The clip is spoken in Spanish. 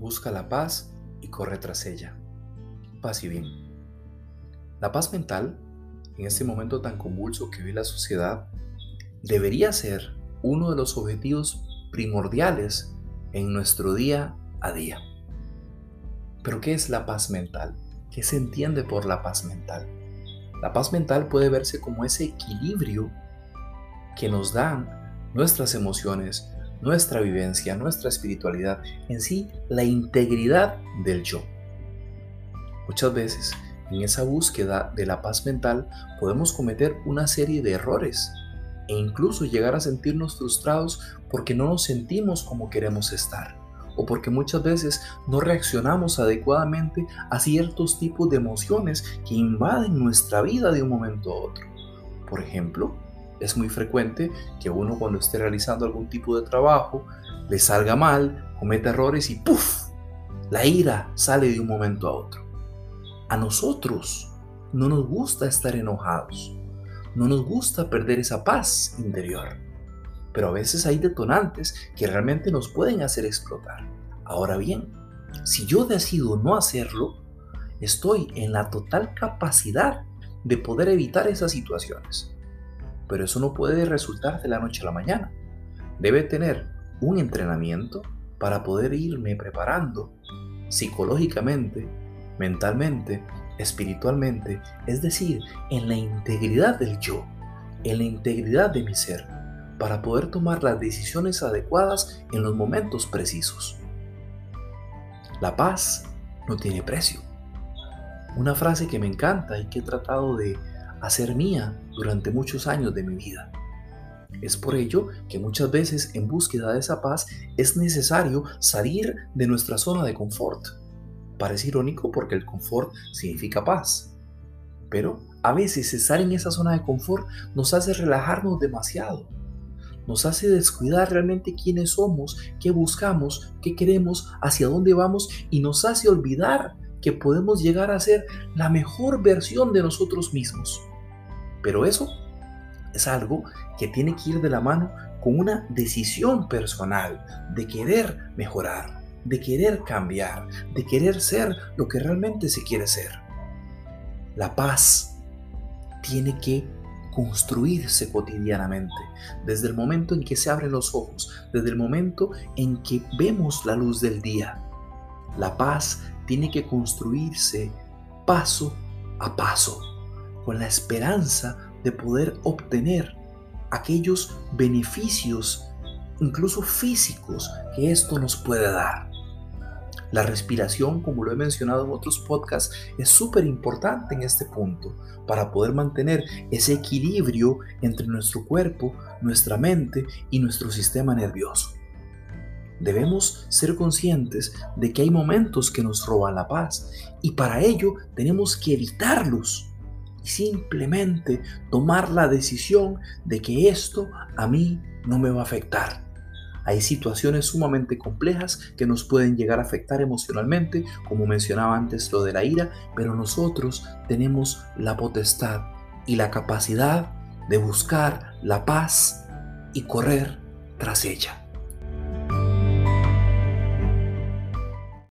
busca la paz y corre tras ella. Paz y bien. La paz mental, en este momento tan convulso que vive la sociedad, debería ser uno de los objetivos primordiales en nuestro día a día. Pero ¿qué es la paz mental? ¿Qué se entiende por la paz mental? La paz mental puede verse como ese equilibrio que nos dan nuestras emociones, nuestra vivencia, nuestra espiritualidad, en sí la integridad del yo. Muchas veces en esa búsqueda de la paz mental podemos cometer una serie de errores e incluso llegar a sentirnos frustrados porque no nos sentimos como queremos estar o porque muchas veces no reaccionamos adecuadamente a ciertos tipos de emociones que invaden nuestra vida de un momento a otro. Por ejemplo, es muy frecuente que uno cuando esté realizando algún tipo de trabajo le salga mal, cometa errores y ¡puf! La ira sale de un momento a otro. A nosotros no nos gusta estar enojados, no nos gusta perder esa paz interior pero a veces hay detonantes que realmente nos pueden hacer explotar. Ahora bien, si yo decido no hacerlo, estoy en la total capacidad de poder evitar esas situaciones. Pero eso no puede resultar de la noche a la mañana. Debe tener un entrenamiento para poder irme preparando psicológicamente, mentalmente, espiritualmente, es decir, en la integridad del yo, en la integridad de mi ser para poder tomar las decisiones adecuadas en los momentos precisos. La paz no tiene precio. Una frase que me encanta y que he tratado de hacer mía durante muchos años de mi vida. Es por ello que muchas veces en búsqueda de esa paz es necesario salir de nuestra zona de confort. Parece irónico porque el confort significa paz. Pero a veces estar en esa zona de confort nos hace relajarnos demasiado nos hace descuidar realmente quiénes somos, qué buscamos, qué queremos, hacia dónde vamos y nos hace olvidar que podemos llegar a ser la mejor versión de nosotros mismos. Pero eso es algo que tiene que ir de la mano con una decisión personal de querer mejorar, de querer cambiar, de querer ser lo que realmente se quiere ser. La paz tiene que construirse cotidianamente, desde el momento en que se abren los ojos, desde el momento en que vemos la luz del día. La paz tiene que construirse paso a paso, con la esperanza de poder obtener aquellos beneficios, incluso físicos, que esto nos puede dar. La respiración, como lo he mencionado en otros podcasts, es súper importante en este punto para poder mantener ese equilibrio entre nuestro cuerpo, nuestra mente y nuestro sistema nervioso. Debemos ser conscientes de que hay momentos que nos roban la paz y para ello tenemos que evitarlos y simplemente tomar la decisión de que esto a mí no me va a afectar hay situaciones sumamente complejas que nos pueden llegar a afectar emocionalmente, como mencionaba antes lo de la ira, pero nosotros tenemos la potestad y la capacidad de buscar la paz y correr tras ella.